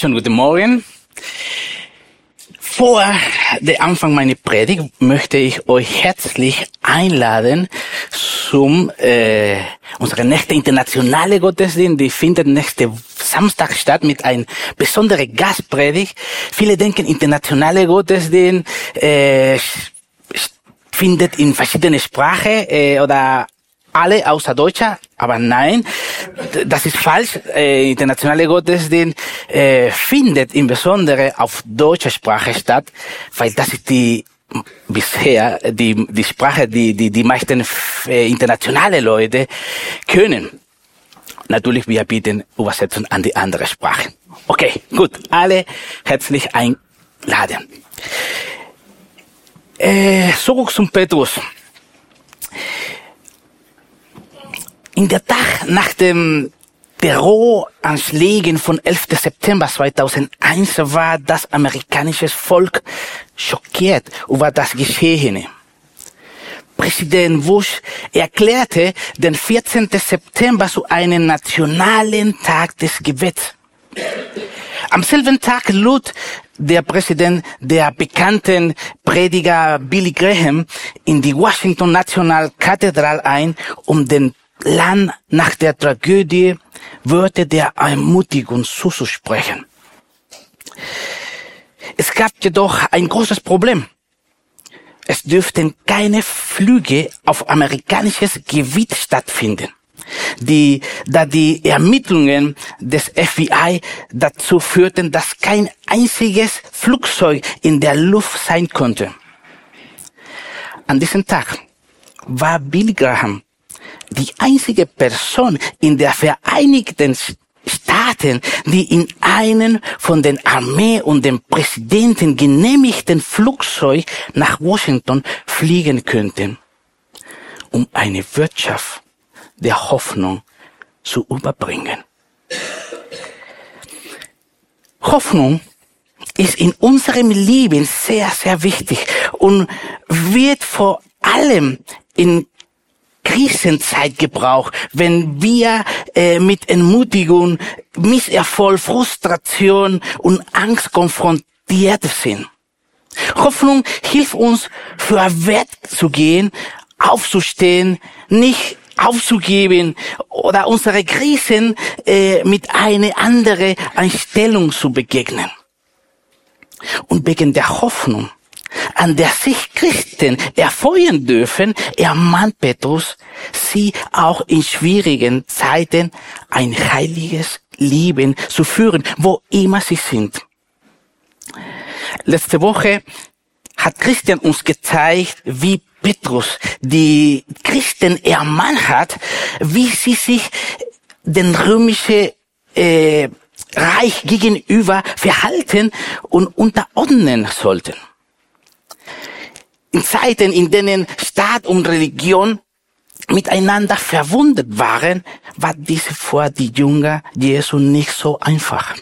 Schönen guten Morgen. Vor der Anfang meiner Predigt möchte ich euch herzlich einladen zum äh, unsere nächste internationale Gottesdienst. Die findet nächste Samstag statt mit einem besonderen Gastpredigt. Viele denken internationale Gottesdienst äh, findet in verschiedene Sprachen äh, oder alle außer Deutscher, aber nein, das ist falsch. Äh, internationale Gottesdienst äh, findet insbesondere auf deutscher Sprache statt, weil das ist die bisher die die Sprache, die die die meisten äh, internationale Leute können. Natürlich, wir bieten Übersetzung an die andere Sprache. Okay, gut, alle herzlich einladen. Äh, zurück zum Petrus. In der Tag nach dem Terroranschlägen von 11. September 2001 war das amerikanische Volk schockiert über das Geschehene. Präsident Bush erklärte den 14. September zu einem nationalen Tag des Gebets. Am selben Tag lud der Präsident der bekannten Prediger Billy Graham in die Washington National Cathedral ein, um den Land nach der Tragödie Worte der Ermutigung zuzusprechen. Es gab jedoch ein großes Problem. Es dürften keine Flüge auf amerikanisches Gebiet stattfinden, die, da die Ermittlungen des FBI dazu führten, dass kein einziges Flugzeug in der Luft sein konnte. An diesem Tag war Bill Graham die einzige Person in der Vereinigten Staaten, die in einen von den Armee und dem Präsidenten genehmigten Flugzeug nach Washington fliegen könnte, um eine Wirtschaft der Hoffnung zu überbringen. Hoffnung ist in unserem Leben sehr, sehr wichtig und wird vor allem in Krisenzeit gebraucht, wenn wir äh, mit Entmutigung, Misserfolg, Frustration und Angst konfrontiert sind. Hoffnung hilft uns, vorwärts zu gehen, aufzustehen, nicht aufzugeben oder unsere Krisen äh, mit einer anderen Einstellung zu begegnen. Und wegen der Hoffnung an der sich Christen erfreuen dürfen, ermahnt Petrus, sie auch in schwierigen Zeiten ein heiliges Leben zu führen, wo immer sie sind. Letzte Woche hat Christian uns gezeigt, wie Petrus die Christen ermahnt hat, wie sie sich den römischen äh, Reich gegenüber verhalten und unterordnen sollten in Zeiten, in denen Staat und Religion miteinander verwundet waren, war diese vor die Jünger Jesu nicht so einfach.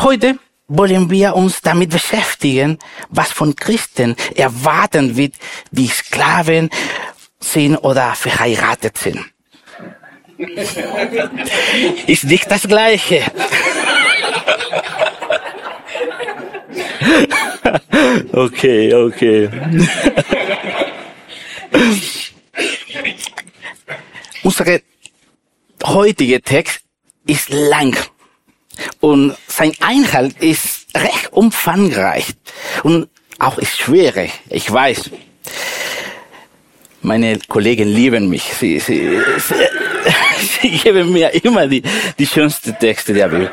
Heute wollen wir uns damit beschäftigen, was von Christen erwarten wird, die Sklaven sind oder verheiratet sind. Ist nicht das Gleiche. okay, okay. Unser heutiger Text ist lang und sein Einhalt ist recht umfangreich und auch ist schwierig, ich weiß. Meine Kollegen lieben mich. Sie, sie, sie, sie geben mir immer die, die schönsten Texte der Bibel.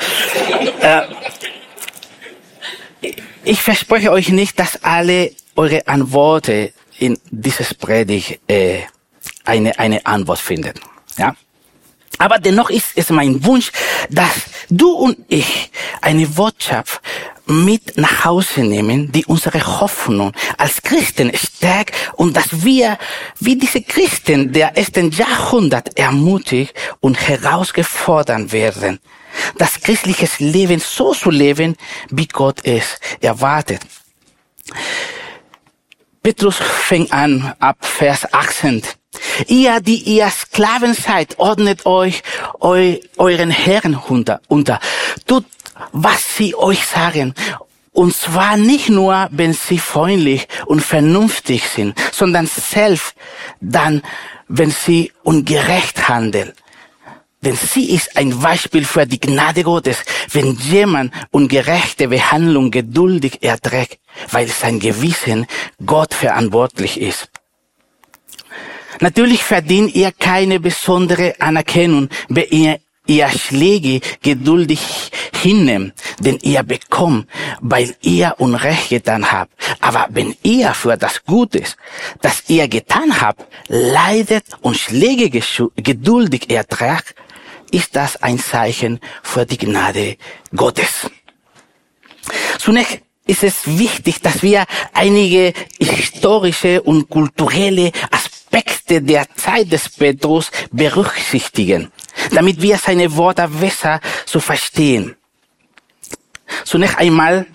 Ich verspreche euch nicht, dass alle eure Antworten in dieses Predigt äh, eine, eine Antwort finden. Ja? Aber dennoch ist es mein Wunsch, dass du und ich eine Botschaft mit nach Hause nehmen, die unsere Hoffnung als Christen stärkt und dass wir wie diese Christen der ersten Jahrhundert ermutigt und herausgefordert werden, das christliche Leben so zu leben, wie Gott es erwartet. Petrus fängt an ab Vers 18. Ihr, die ihr Sklaven seid, ordnet euch eu, euren Herren unter, unter. Tut was sie euch sagen. Und zwar nicht nur, wenn sie freundlich und vernünftig sind, sondern selbst dann, wenn sie ungerecht handeln. Denn sie ist ein Beispiel für die Gnade Gottes, wenn jemand ungerechte Behandlung geduldig erträgt, weil sein Gewissen Gott verantwortlich ist. Natürlich verdient ihr keine besondere Anerkennung, wenn ihr ihr Schläge geduldig hinnimmt, denn ihr bekommt, weil ihr Unrecht getan habt. Aber wenn ihr für das Gutes, das ihr getan habt, leidet und Schläge geduldig ertragt, ist das ein Zeichen für die Gnade Gottes. Zunächst ist es wichtig, dass wir einige historische und kulturelle Aspekte der Zeit des Petrus berücksichtigen, damit wir seine Worte besser zu verstehen. Zunächst einmal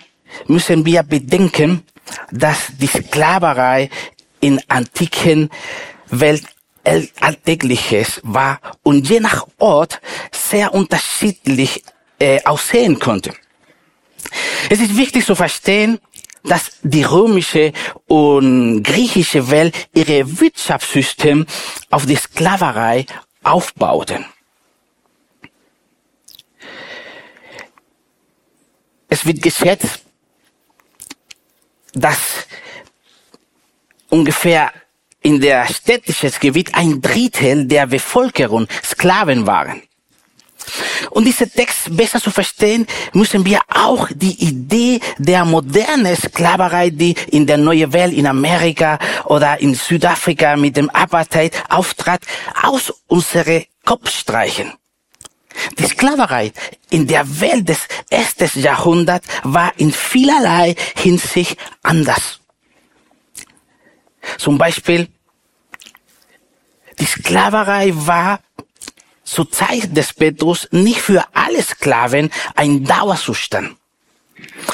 müssen wir bedenken, dass die Sklaverei in antiken Welt Alltägliches war und je nach Ort sehr unterschiedlich äh, aussehen konnte. Es ist wichtig zu verstehen, dass die römische und griechische Welt ihre Wirtschaftssystem auf die Sklaverei aufbauten. Es wird geschätzt, dass ungefähr in der städtischen Gebiet ein Drittel der Bevölkerung Sklaven waren. Um diesen Text besser zu verstehen, müssen wir auch die Idee der modernen Sklaverei, die in der neuen Welt in Amerika oder in Südafrika mit dem Apartheid auftrat, aus unsere Kopf streichen. Die Sklaverei in der Welt des ersten Jahrhunderts war in vielerlei Hinsicht anders. Zum Beispiel, die Sklaverei war zur Zeit des Petrus nicht für alle Sklaven ein Dauerzustand.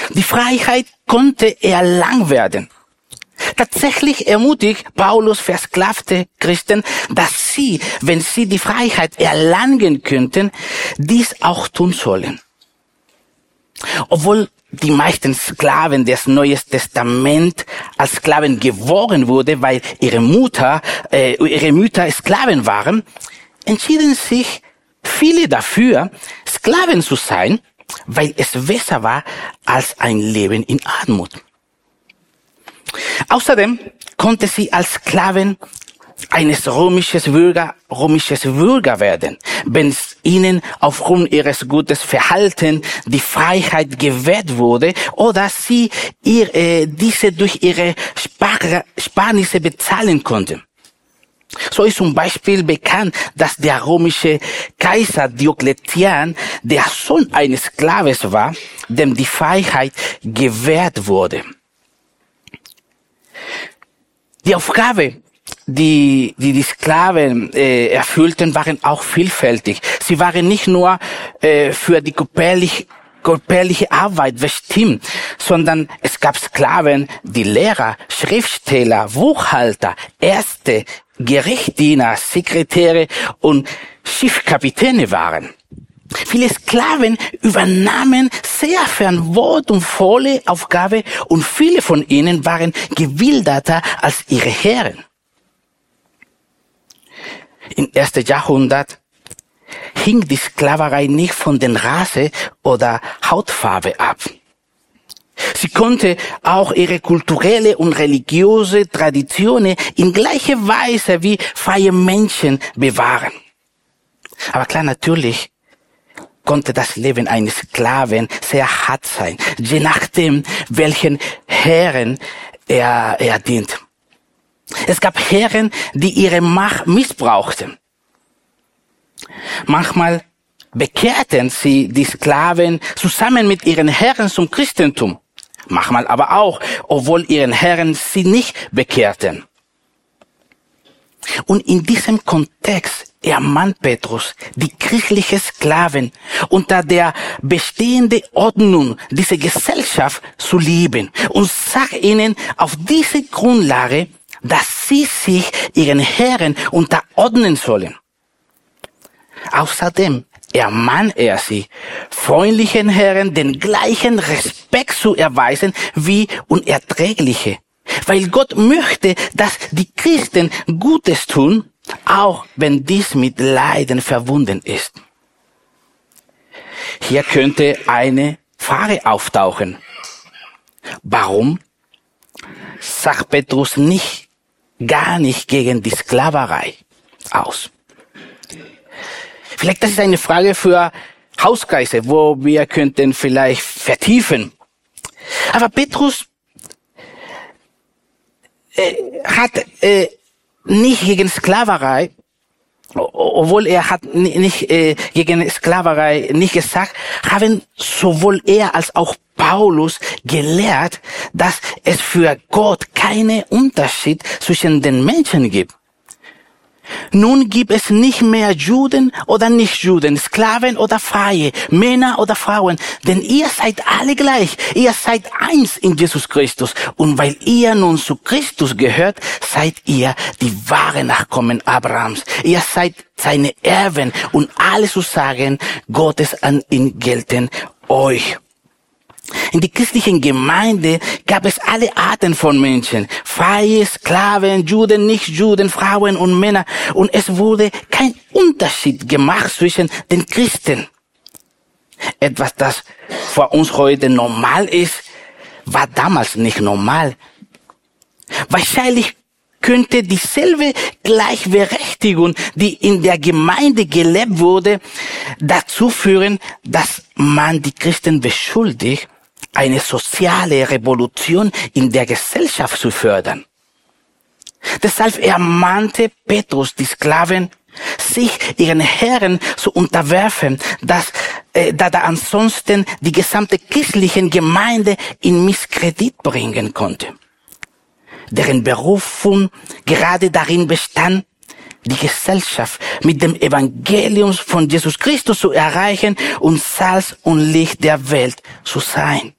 Die Freiheit konnte erlangt werden. Tatsächlich ermutigt Paulus versklavte Christen, dass sie, wenn sie die Freiheit erlangen könnten, dies auch tun sollen. Obwohl die meisten Sklaven des Neuen Testament als Sklaven geboren wurde, weil ihre Mutter, äh, ihre Mütter Sklaven waren, entschieden sich viele dafür, Sklaven zu sein, weil es besser war als ein Leben in Armut. Außerdem konnte sie als Sklaven eines römisches Bürger, römisches Bürger werden, wenn ihnen aufgrund ihres gutes Verhalten die Freiheit gewährt wurde oder sie ihr, äh, diese durch ihre Spar Sparnisse bezahlen konnten. So ist zum Beispiel bekannt, dass der römische Kaiser Diokletian der Sohn eines Sklaves war, dem die Freiheit gewährt wurde. Die Aufgabe die, die die Sklaven äh, erfüllten, waren auch vielfältig. Sie waren nicht nur äh, für die körperliche, körperliche Arbeit bestimmt, sondern es gab Sklaven, die Lehrer, Schriftsteller, Buchhalter, Ärzte, Gerichtdiener, Sekretäre und Schiffkapitäne waren. Viele Sklaven übernahmen sehr verantwortungsvolle Aufgabe und viele von ihnen waren gewilderter als ihre Herren im ersten Jahrhundert hing die Sklaverei nicht von den Rasse oder Hautfarbe ab. Sie konnte auch ihre kulturelle und religiöse Traditionen in gleicher Weise wie freie Menschen bewahren. Aber klar, natürlich konnte das Leben eines Sklaven sehr hart sein, je nachdem, welchen Herren er, er dient. Es gab Herren, die ihre Macht missbrauchten. Manchmal bekehrten sie die Sklaven zusammen mit ihren Herren zum Christentum. Manchmal aber auch, obwohl ihren Herren sie nicht bekehrten. Und in diesem Kontext ermahnt Petrus die christlichen Sklaven unter der bestehenden Ordnung dieser Gesellschaft zu lieben und sagt ihnen auf diese Grundlage dass sie sich ihren Herren unterordnen sollen. Außerdem ermahnt er sie, freundlichen Herren den gleichen Respekt zu erweisen wie unerträgliche. Weil Gott möchte, dass die Christen Gutes tun, auch wenn dies mit Leiden verbunden ist. Hier könnte eine Frage auftauchen. Warum sagt Petrus nicht, gar nicht gegen die Sklaverei aus? Vielleicht das ist eine Frage für Hauskreise, wo wir könnten vielleicht vertiefen. Aber Petrus äh, hat äh, nicht gegen Sklaverei, obwohl er hat nicht äh, gegen Sklaverei nicht gesagt, haben sowohl er als auch Paulus gelehrt, dass es für Gott keinen Unterschied zwischen den Menschen gibt. Nun gibt es nicht mehr Juden oder Nichtjuden, Sklaven oder Freie, Männer oder Frauen, denn ihr seid alle gleich. Ihr seid eins in Jesus Christus. Und weil ihr nun zu Christus gehört, seid ihr die wahre Nachkommen Abrahams. Ihr seid seine Erben und alle zu sagen Gottes an ihn gelten euch. In die christlichen Gemeinde gab es alle Arten von Menschen. Freie, Sklaven, Juden, Nicht-Juden, Frauen und Männer. Und es wurde kein Unterschied gemacht zwischen den Christen. Etwas, das für uns heute normal ist, war damals nicht normal. Wahrscheinlich könnte dieselbe Gleichberechtigung, die in der Gemeinde gelebt wurde, dazu führen, dass man die Christen beschuldigt, eine soziale Revolution in der Gesellschaft zu fördern. Deshalb ermahnte Petrus die Sklaven, sich ihren Herren zu unterwerfen, dass, äh, da da ansonsten die gesamte christliche Gemeinde in Misskredit bringen konnte. Deren Berufung gerade darin bestand, die Gesellschaft mit dem Evangelium von Jesus Christus zu erreichen und Salz und Licht der Welt zu sein.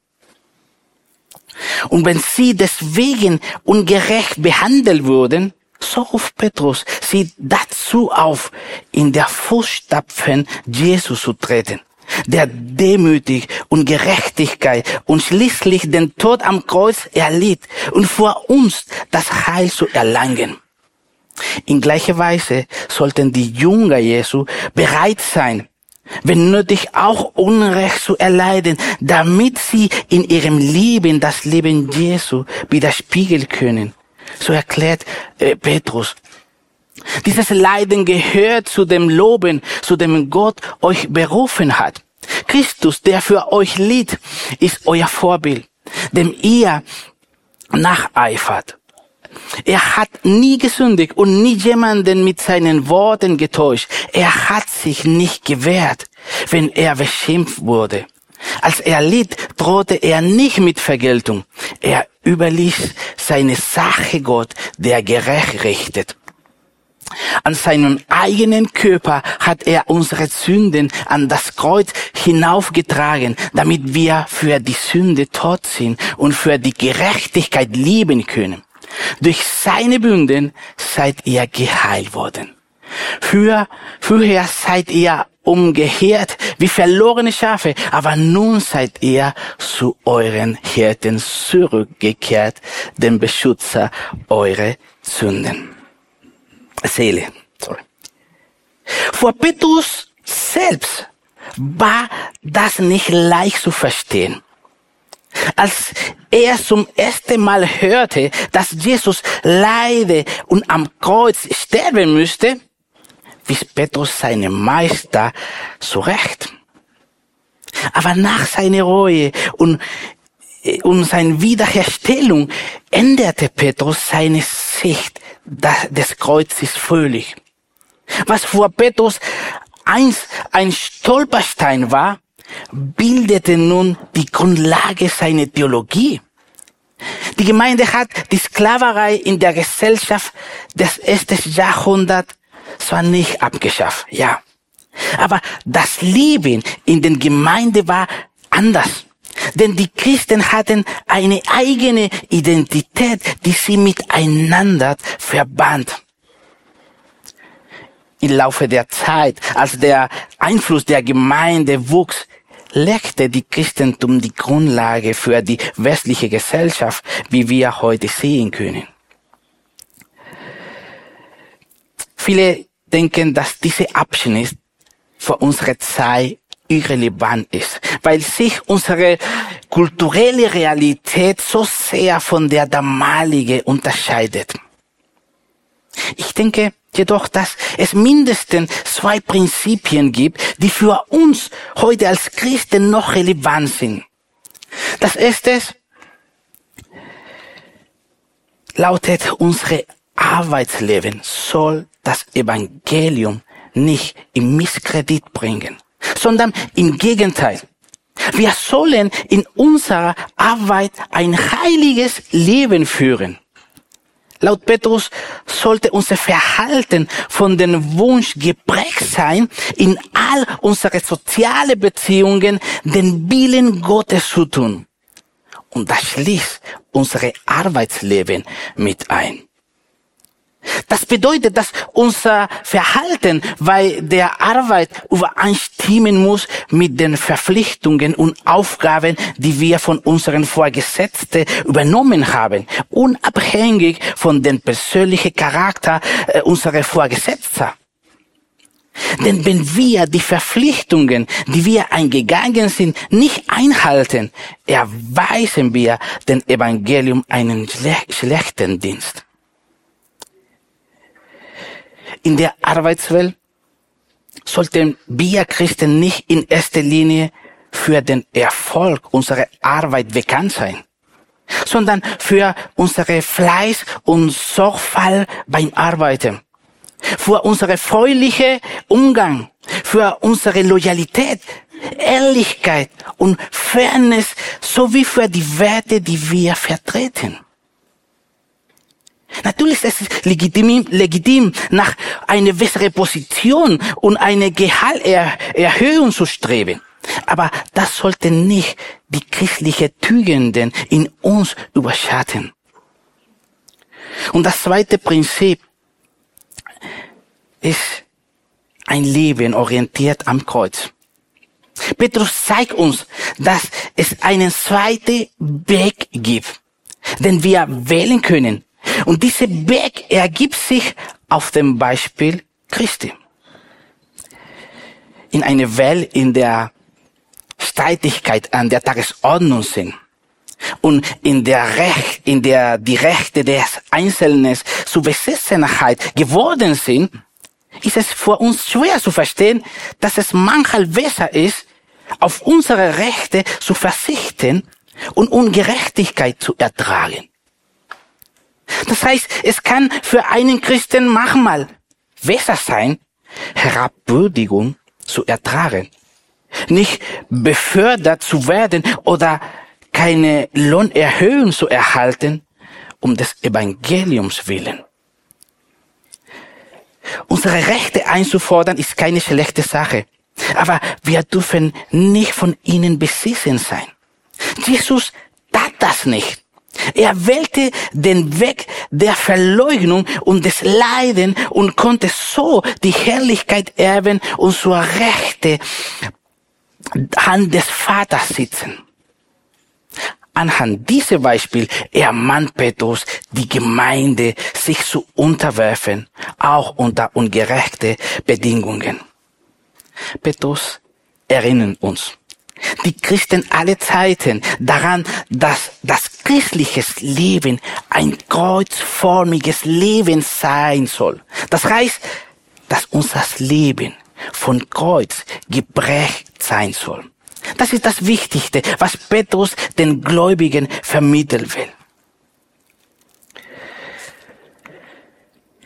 Und wenn sie deswegen ungerecht behandelt wurden, so ruft Petrus sie dazu auf, in der Fußstapfen Jesus zu treten, der demütig und Gerechtigkeit und schließlich den Tod am Kreuz erlitt und vor uns das Heil zu erlangen. In gleicher Weise sollten die Jünger Jesu bereit sein, wenn nötig auch Unrecht zu erleiden, damit sie in ihrem Leben das Leben Jesu widerspiegeln können. So erklärt äh, Petrus. Dieses Leiden gehört zu dem Loben, zu dem Gott euch berufen hat. Christus, der für euch litt, ist euer Vorbild, dem ihr nacheifert. Er hat nie gesündigt und nie jemanden mit seinen Worten getäuscht. Er hat sich nicht gewehrt, wenn er beschimpft wurde. Als er litt, drohte er nicht mit Vergeltung. Er überließ seine Sache Gott, der gerecht richtet. An seinem eigenen Körper hat er unsere Sünden an das Kreuz hinaufgetragen, damit wir für die Sünde tot sind und für die Gerechtigkeit lieben können. Durch seine Bünden seid ihr geheilt worden. Für, früher seid ihr umgehört wie verlorene Schafe, aber nun seid ihr zu euren Hirten zurückgekehrt, dem Beschützer eurer Sünden. Seele, sorry. Vor Petrus selbst war das nicht leicht zu verstehen. Als er zum ersten Mal hörte, dass Jesus leide und am Kreuz sterben müsste, wies Petrus seinen Meister zurecht. Aber nach seiner Reue und, und seiner Wiederherstellung änderte Petrus seine Sicht des Kreuzes völlig. Was vor Petrus einst ein Stolperstein war, bildete nun die Grundlage seiner Theologie. Die Gemeinde hat die Sklaverei in der Gesellschaft des ersten Jahrhunderts zwar nicht abgeschafft, ja. Aber das Leben in den Gemeinde war anders. Denn die Christen hatten eine eigene Identität, die sie miteinander verband. im Laufe der Zeit, als der Einfluss der Gemeinde wuchs, legte die Christentum die Grundlage für die westliche Gesellschaft, wie wir heute sehen können. Viele denken, dass dieser Abschnitt für unsere Zeit irrelevant ist, weil sich unsere kulturelle Realität so sehr von der damaligen unterscheidet. Ich denke jedoch, dass es mindestens zwei Prinzipien gibt, die für uns heute als Christen noch relevant sind. Das erste lautet, unsere Arbeitsleben soll das Evangelium nicht im Misskredit bringen, sondern im Gegenteil. Wir sollen in unserer Arbeit ein heiliges Leben führen. Laut Petrus sollte unser Verhalten von dem Wunsch geprägt sein, in all unsere soziale Beziehungen den Willen Gottes zu tun. Und das schließt unsere Arbeitsleben mit ein. Das bedeutet, dass unser Verhalten bei der Arbeit übereinstimmen muss mit den Verpflichtungen und Aufgaben, die wir von unseren Vorgesetzten übernommen haben, unabhängig von dem persönlichen Charakter äh, unserer Vorgesetzten. Denn wenn wir die Verpflichtungen, die wir eingegangen sind, nicht einhalten, erweisen wir dem Evangelium einen schlechten Dienst in der Arbeitswelt sollten wir Christen nicht in erster Linie für den Erfolg unserer Arbeit bekannt sein, sondern für unsere Fleiß und Sorgfalt beim Arbeiten, für unsere freuliche Umgang, für unsere Loyalität, Ehrlichkeit und Fairness sowie für die Werte, die wir vertreten. Natürlich ist es legitim, legitim nach einer besseren Position und eine Gehaltserhöhung zu streben. Aber das sollte nicht die christliche Tugenden in uns überschatten. Und das zweite Prinzip ist ein Leben orientiert am Kreuz. Petrus zeigt uns, dass es einen zweiten Weg gibt, den wir wählen können, und diese Weg ergibt sich auf dem Beispiel Christi. In einer Welt, in der Streitigkeit an der Tagesordnung sind und in der Recht, in der die Rechte des Einzelnen zu Besessenheit geworden sind, ist es für uns schwer zu verstehen, dass es manchmal besser ist, auf unsere Rechte zu verzichten und Ungerechtigkeit zu ertragen. Das heißt, es kann für einen Christen manchmal besser sein, Herabwürdigung zu ertragen, nicht befördert zu werden oder keine Lohnerhöhung zu erhalten, um des Evangeliums willen. Unsere Rechte einzufordern ist keine schlechte Sache, aber wir dürfen nicht von ihnen besessen sein. Jesus tat das nicht. Er wählte den Weg der Verleugnung und des Leiden und konnte so die Herrlichkeit erben und zur Rechte Hand des Vaters sitzen. Anhand dieser Beispiel ermahnt Petrus die Gemeinde, sich zu unterwerfen, auch unter ungerechte Bedingungen. Petrus erinnert uns, die Christen alle Zeiten daran, dass das christliche Leben ein kreuzformiges Leben sein soll. Das heißt, dass unser Leben von Kreuz geprägt sein soll. Das ist das Wichtigste, was Petrus den Gläubigen vermitteln will.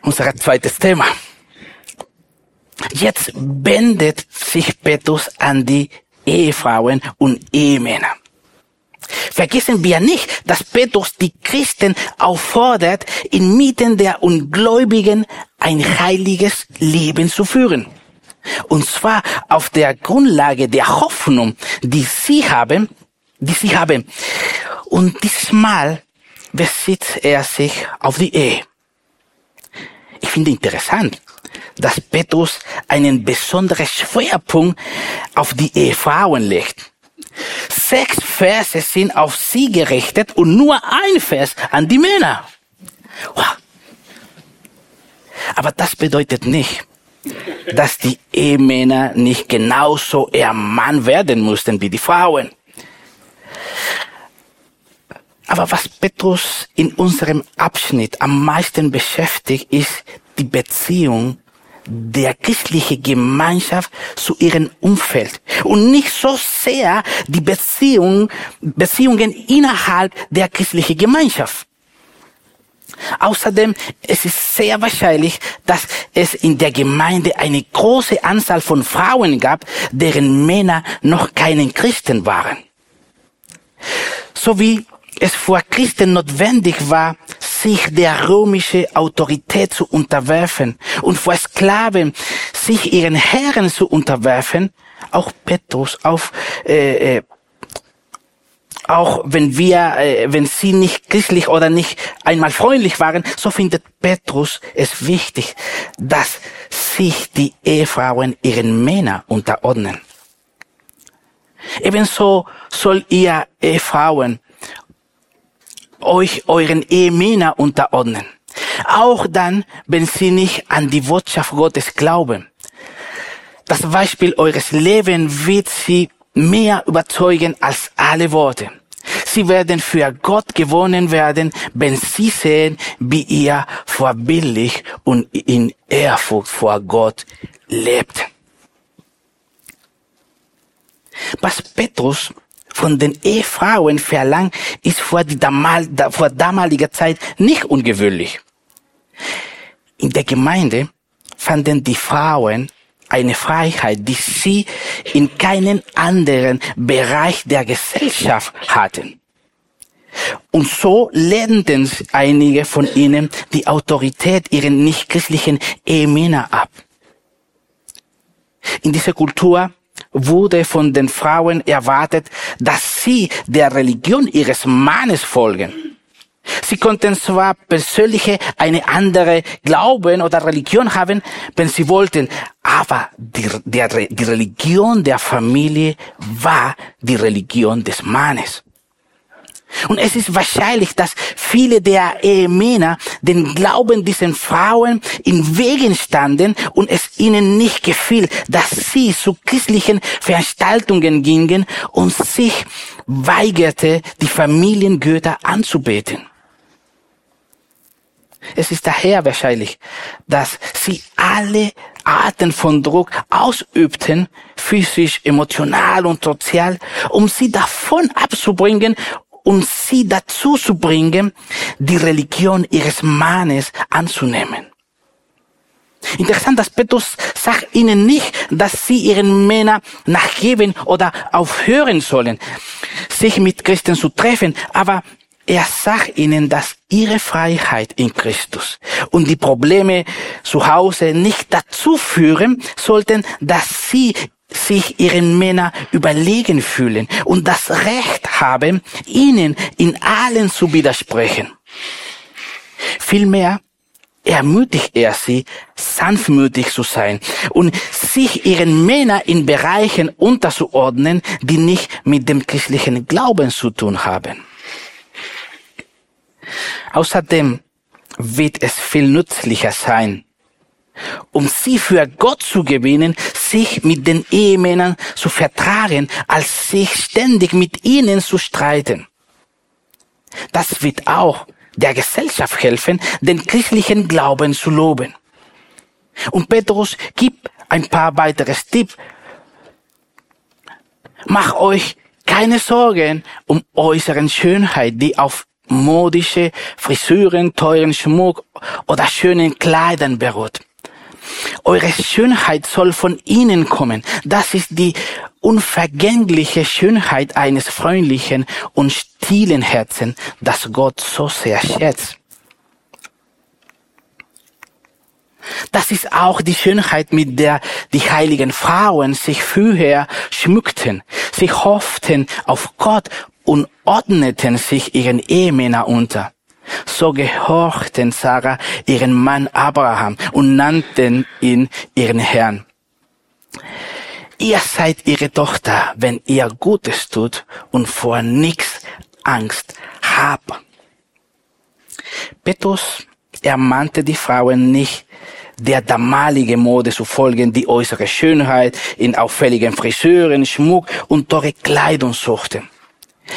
Unser zweites Thema. Jetzt wendet sich Petrus an die Ehefrauen und Ehemänner. Vergessen wir nicht, dass Petrus die Christen auffordert, inmitten der Ungläubigen ein heiliges Leben zu führen. Und zwar auf der Grundlage der Hoffnung, die sie haben, die sie haben. Und dieses Mal besitzt er sich auf die Ehe. Ich finde interessant, dass Petrus einen besonderen Schwerpunkt auf die Ehefrauen legt. Sechs Verse sind auf sie gerichtet und nur ein Vers an die Männer. Aber das bedeutet nicht, dass die Ehemänner nicht genauso ihr Mann werden mussten wie die Frauen. Aber was Petrus in unserem Abschnitt am meisten beschäftigt, ist die Beziehung der christlichen Gemeinschaft zu ihrem Umfeld und nicht so sehr die Beziehung, Beziehungen innerhalb der christlichen Gemeinschaft. Außerdem es ist sehr wahrscheinlich, dass es in der Gemeinde eine große Anzahl von Frauen gab, deren Männer noch keinen Christen waren. So wie es vor Christen notwendig war, sich der römischen Autorität zu unterwerfen und vor Sklaven sich ihren Herren zu unterwerfen, auch Petrus, auf äh, äh, auch wenn wir, äh, wenn sie nicht christlich oder nicht einmal freundlich waren, so findet Petrus es wichtig, dass sich die Ehefrauen ihren Männern unterordnen. Ebenso soll ihr Ehefrauen euch euren Ehemänner unterordnen. Auch dann, wenn sie nicht an die Botschaft Gottes glauben. Das Beispiel eures Lebens wird sie mehr überzeugen als alle Worte. Sie werden für Gott gewonnen werden, wenn sie sehen, wie ihr vorbildlich und in Ehrfurcht vor Gott lebt. Was Petrus von den Ehefrauen verlangt, ist vor, damal, vor damaliger Zeit nicht ungewöhnlich. In der Gemeinde fanden die Frauen eine Freiheit, die sie in keinen anderen Bereich der Gesellschaft hatten. Und so lehnten einige von ihnen die Autorität ihrer nichtchristlichen Ehemänner ab. In dieser Kultur wurde von den Frauen erwartet, dass sie der Religion ihres Mannes folgen. Sie konnten zwar persönliche eine andere Glauben oder Religion haben, wenn sie wollten, aber die, der, die Religion der Familie war die Religion des Mannes. Und es ist wahrscheinlich, dass viele der Ehemänner den Glauben diesen Frauen in Wegen standen und es ihnen nicht gefiel, dass sie zu christlichen Veranstaltungen gingen und sich weigerte, die Familiengötter anzubeten. Es ist daher wahrscheinlich, dass sie alle Arten von Druck ausübten, physisch, emotional und sozial, um sie davon abzubringen und sie dazu zu bringen, die Religion ihres Mannes anzunehmen. Interessant, dass Petrus sagt ihnen nicht, dass sie ihren Männern nachgeben oder aufhören sollen, sich mit Christen zu treffen, aber er sagt ihnen, dass ihre Freiheit in Christus und die Probleme zu Hause nicht dazu führen sollten, dass sie sich ihren Männern überlegen fühlen und das Recht haben, ihnen in allen zu widersprechen. Vielmehr ermutigt er sie, sanftmütig zu sein und sich ihren Männern in Bereichen unterzuordnen, die nicht mit dem christlichen Glauben zu tun haben. Außerdem wird es viel nützlicher sein, um sie für Gott zu gewinnen, sich mit den Ehemännern zu vertragen, als sich ständig mit ihnen zu streiten. Das wird auch der Gesellschaft helfen, den christlichen Glauben zu loben. Und Petrus gibt ein paar weitere Tipps. Mach euch keine Sorgen um äußeren Schönheit, die auf modische Frisuren, teuren Schmuck oder schönen Kleidern beruht. Eure Schönheit soll von innen kommen. Das ist die unvergängliche Schönheit eines freundlichen und stillen Herzen, das Gott so sehr schätzt. Das ist auch die Schönheit, mit der die heiligen Frauen sich früher schmückten. Sie hofften auf Gott und ordneten sich ihren Ehemänner unter. So gehorchten Sarah ihren Mann Abraham und nannten ihn ihren Herrn. Ihr seid ihre Tochter, wenn ihr Gutes tut und vor nichts Angst habt. Petrus ermahnte die Frauen nicht, der damalige Mode zu folgen, die äußere Schönheit in auffälligen Friseuren, Schmuck und teure Kleidung suchte.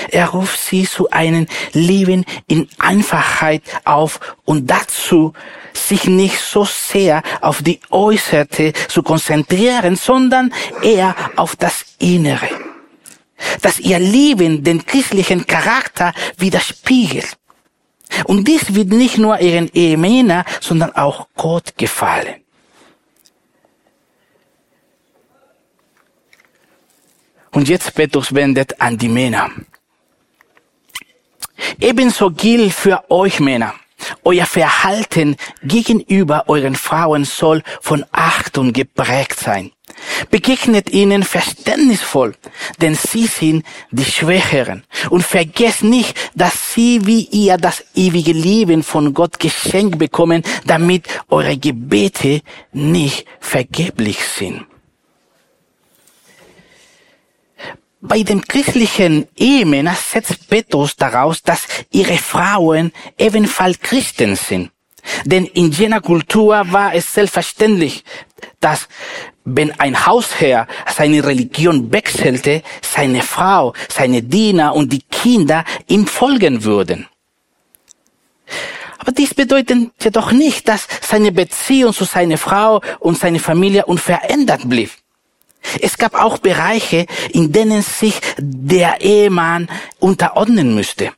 Er ruft sie zu einem Leben in Einfachheit auf und dazu, sich nicht so sehr auf die Äußerte zu konzentrieren, sondern eher auf das Innere. Dass ihr Leben den christlichen Charakter widerspiegelt. Und dies wird nicht nur ihren Ehemänner, sondern auch Gott gefallen. Und jetzt Petrus wendet an die Männer. Ebenso gilt für euch Männer. Euer Verhalten gegenüber euren Frauen soll von Achtung geprägt sein. Begegnet ihnen verständnisvoll, denn sie sind die Schwächeren. Und vergesst nicht, dass sie wie ihr das ewige Leben von Gott geschenkt bekommen, damit eure Gebete nicht vergeblich sind. Bei den christlichen Ehemännern setzt Petrus daraus, dass ihre Frauen ebenfalls Christen sind. Denn in jener Kultur war es selbstverständlich, dass wenn ein Hausherr seine Religion wechselte, seine Frau, seine Diener und die Kinder ihm folgen würden. Aber dies bedeutet jedoch nicht, dass seine Beziehung zu seiner Frau und seiner Familie unverändert blieb. Es gab auch Bereiche, in denen sich der Ehemann unterordnen müsste.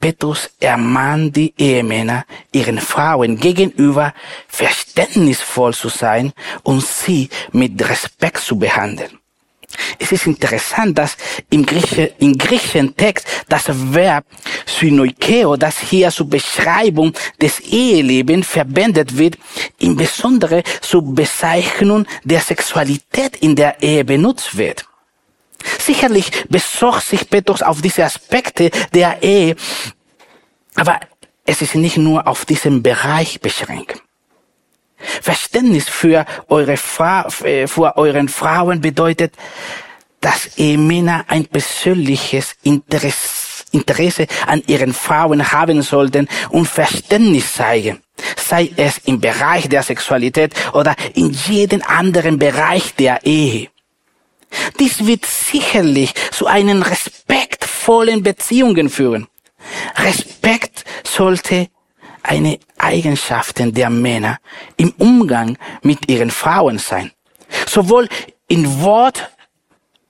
Petrus ermahnt die Ehemänner, ihren Frauen gegenüber verständnisvoll zu sein und sie mit Respekt zu behandeln. Es ist interessant, dass im, Grieche, im griechischen Text das Verb synoikeo, das hier zur Beschreibung des Ehelebens verwendet wird, im Besonderen zur Bezeichnung der Sexualität in der Ehe benutzt wird. Sicherlich besorgt sich Petrus auf diese Aspekte der Ehe, aber es ist nicht nur auf diesen Bereich beschränkt. Verständnis für eure Fra äh, für euren Frauen bedeutet, dass Männer ein persönliches Interesse, Interesse an ihren Frauen haben sollten und Verständnis zeigen. Sei es im Bereich der Sexualität oder in jedem anderen Bereich der Ehe. Dies wird sicherlich zu einen respektvollen Beziehungen führen. Respekt sollte eine Eigenschaften der Männer im Umgang mit ihren Frauen sein. Sowohl in Wort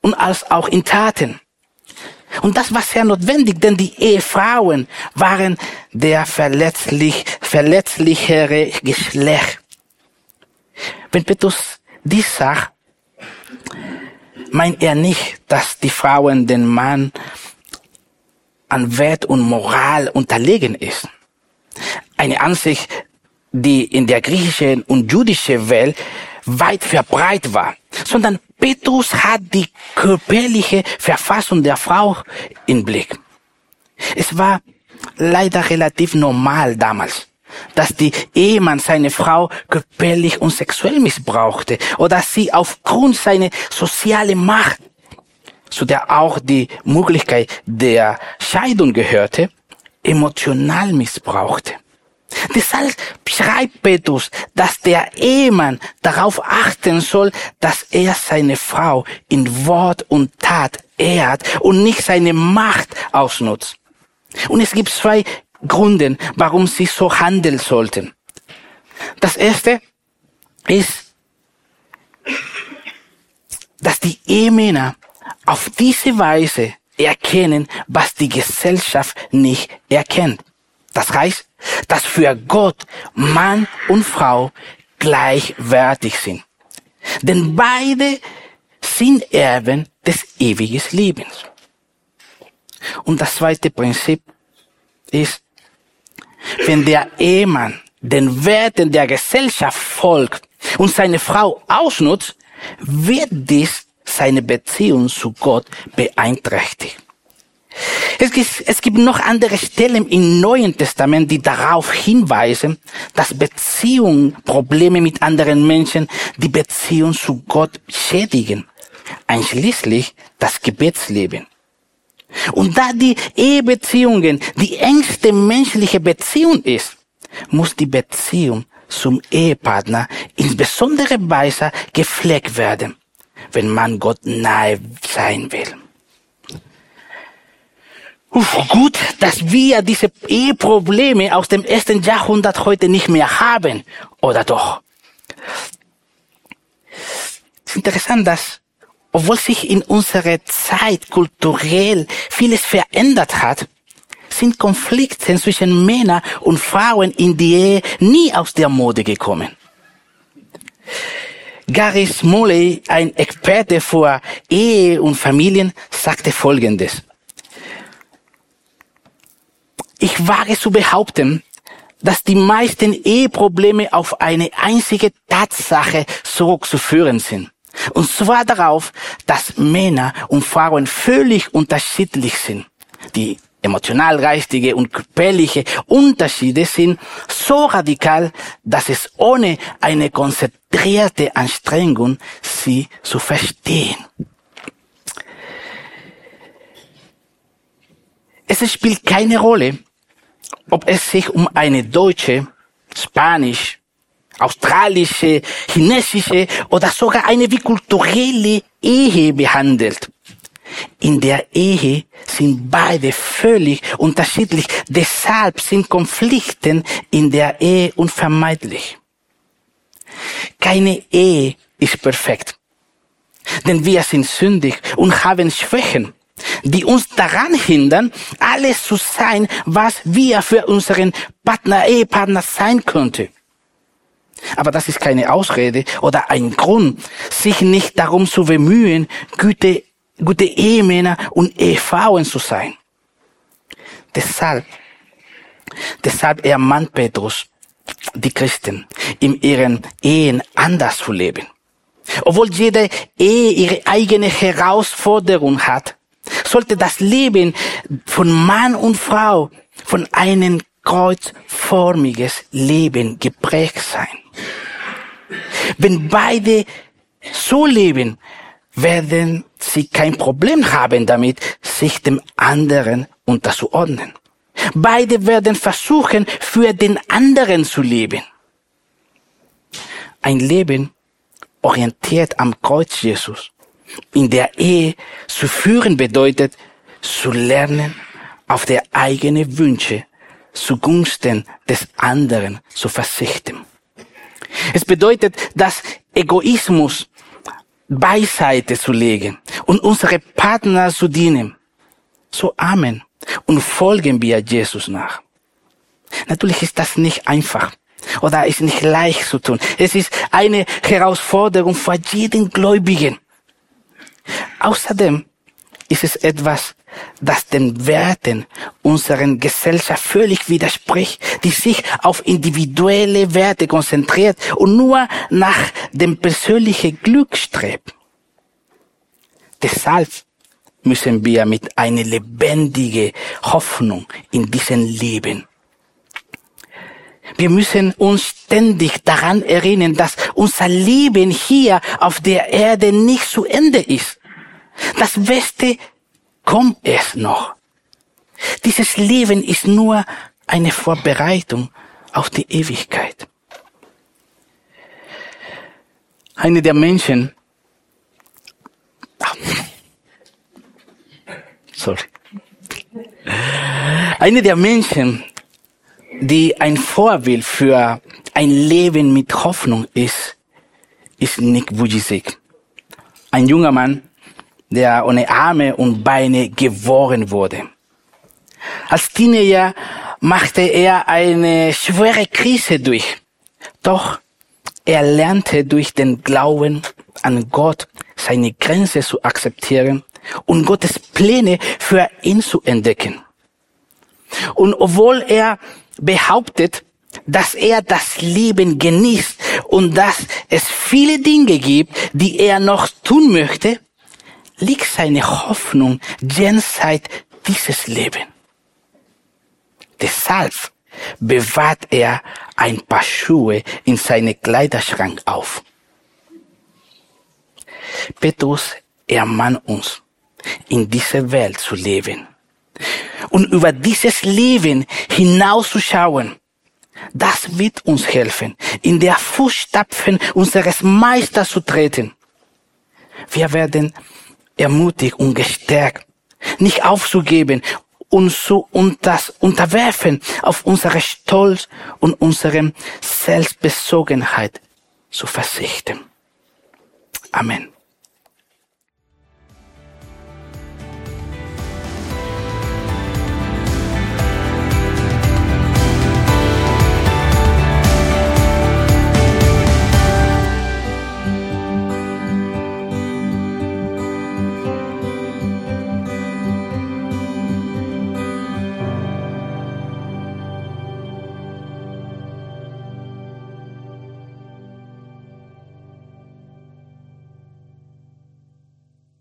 und als auch in Taten. Und das war sehr notwendig, denn die Ehefrauen waren der verletzlich, verletzlichere Geschlecht. Wenn Petrus dies sagt, meint er nicht, dass die Frauen den Mann an Wert und Moral unterlegen ist eine Ansicht, die in der griechischen und jüdischen Welt weit verbreitet war, sondern Petrus hat die körperliche Verfassung der Frau im Blick. Es war leider relativ normal damals, dass die Ehemann seine Frau körperlich und sexuell missbrauchte oder sie aufgrund seiner sozialen Macht, zu der auch die Möglichkeit der Scheidung gehörte, emotional missbrauchte. Deshalb schreibt Petrus, dass der Ehemann darauf achten soll, dass er seine Frau in Wort und Tat ehrt und nicht seine Macht ausnutzt. Und es gibt zwei Gründe, warum sie so handeln sollten. Das erste ist, dass die Ehemänner auf diese Weise erkennen, was die Gesellschaft nicht erkennt. Das heißt, dass für Gott Mann und Frau gleichwertig sind. Denn beide sind Erben des ewigen Lebens. Und das zweite Prinzip ist, wenn der Ehemann den Werten der Gesellschaft folgt und seine Frau ausnutzt, wird dies seine Beziehung zu Gott beeinträchtigen. Es gibt, es gibt noch andere Stellen im Neuen Testament, die darauf hinweisen, dass Beziehungen, Probleme mit anderen Menschen die Beziehung zu Gott schädigen, einschließlich das Gebetsleben. Und da die Ehebeziehungen die engste menschliche Beziehung ist, muss die Beziehung zum Ehepartner in besonderer Weise gepflegt werden, wenn man Gott nahe sein will. Uff, gut, dass wir diese Eheprobleme aus dem ersten Jahrhundert heute nicht mehr haben, oder doch? Es ist interessant, dass obwohl sich in unserer Zeit kulturell vieles verändert hat, sind Konflikte zwischen Männern und Frauen in die Ehe nie aus der Mode gekommen. Gary Smalley, ein Experte für Ehe und Familien, sagte Folgendes. Ich wage zu behaupten, dass die meisten Eheprobleme auf eine einzige Tatsache zurückzuführen sind. Und zwar darauf, dass Männer und Frauen völlig unterschiedlich sind. Die emotional-geistige und körperliche Unterschiede sind so radikal, dass es ohne eine konzentrierte Anstrengung sie zu verstehen. Es spielt keine Rolle, ob es sich um eine deutsche, spanisch, australische, chinesische oder sogar eine bikulturelle Ehe behandelt. In der Ehe sind beide völlig unterschiedlich. Deshalb sind Konflikte in der Ehe unvermeidlich. Keine Ehe ist perfekt. Denn wir sind sündig und haben Schwächen, die uns daran hindern, alles zu sein, was wir für unseren Partner, Ehepartner sein könnte. Aber das ist keine Ausrede oder ein Grund, sich nicht darum zu bemühen, gute, gute Ehemänner und Ehefrauen zu sein. Deshalb, deshalb ermahnt Petrus die Christen, in ihren Ehen anders zu leben. Obwohl jede Ehe ihre eigene Herausforderung hat, sollte das Leben von Mann und Frau von einem kreuzformiges Leben geprägt sein. Wenn beide so leben, werden sie kein Problem haben damit, sich dem anderen unterzuordnen. Beide werden versuchen, für den anderen zu leben. Ein Leben orientiert am Kreuz Jesus in der Ehe zu führen bedeutet, zu lernen, auf der eigene Wünsche zugunsten des anderen zu verzichten. Es bedeutet, das Egoismus beiseite zu legen und unsere Partner zu dienen. So Amen. Und folgen wir Jesus nach. Natürlich ist das nicht einfach oder ist nicht leicht zu tun. Es ist eine Herausforderung für jeden Gläubigen. Außerdem ist es etwas, das den Werten unserer Gesellschaft völlig widerspricht, die sich auf individuelle Werte konzentriert und nur nach dem persönlichen Glück strebt. Deshalb müssen wir mit einer lebendigen Hoffnung in diesem Leben. Wir müssen uns ständig daran erinnern, dass unser Leben hier auf der Erde nicht zu Ende ist. Das Beste kommt es noch. Dieses Leben ist nur eine Vorbereitung auf die Ewigkeit. Eine der Menschen, sorry, eine der Menschen, die ein Vorbild für ein Leben mit Hoffnung ist, ist Nick Vujicic. Ein junger Mann, der ohne Arme und Beine geboren wurde. Als Teenager machte er eine schwere Krise durch. Doch er lernte durch den Glauben an Gott seine Grenze zu akzeptieren und Gottes Pläne für ihn zu entdecken. Und obwohl er behauptet, dass er das Leben genießt und dass es viele Dinge gibt, die er noch tun möchte, liegt seine Hoffnung jenseits dieses Leben. Deshalb bewahrt er ein paar Schuhe in seine Kleiderschrank auf. Petrus ermahnt uns, in dieser Welt zu leben und über dieses Leben hinauszuschauen. Das wird uns helfen, in der Fußstapfen unseres Meisters zu treten. Wir werden ermutigt und gestärkt, nicht aufzugeben und und das unterwerfen auf unsere Stolz und unsere Selbstbezogenheit zu verzichten. Amen.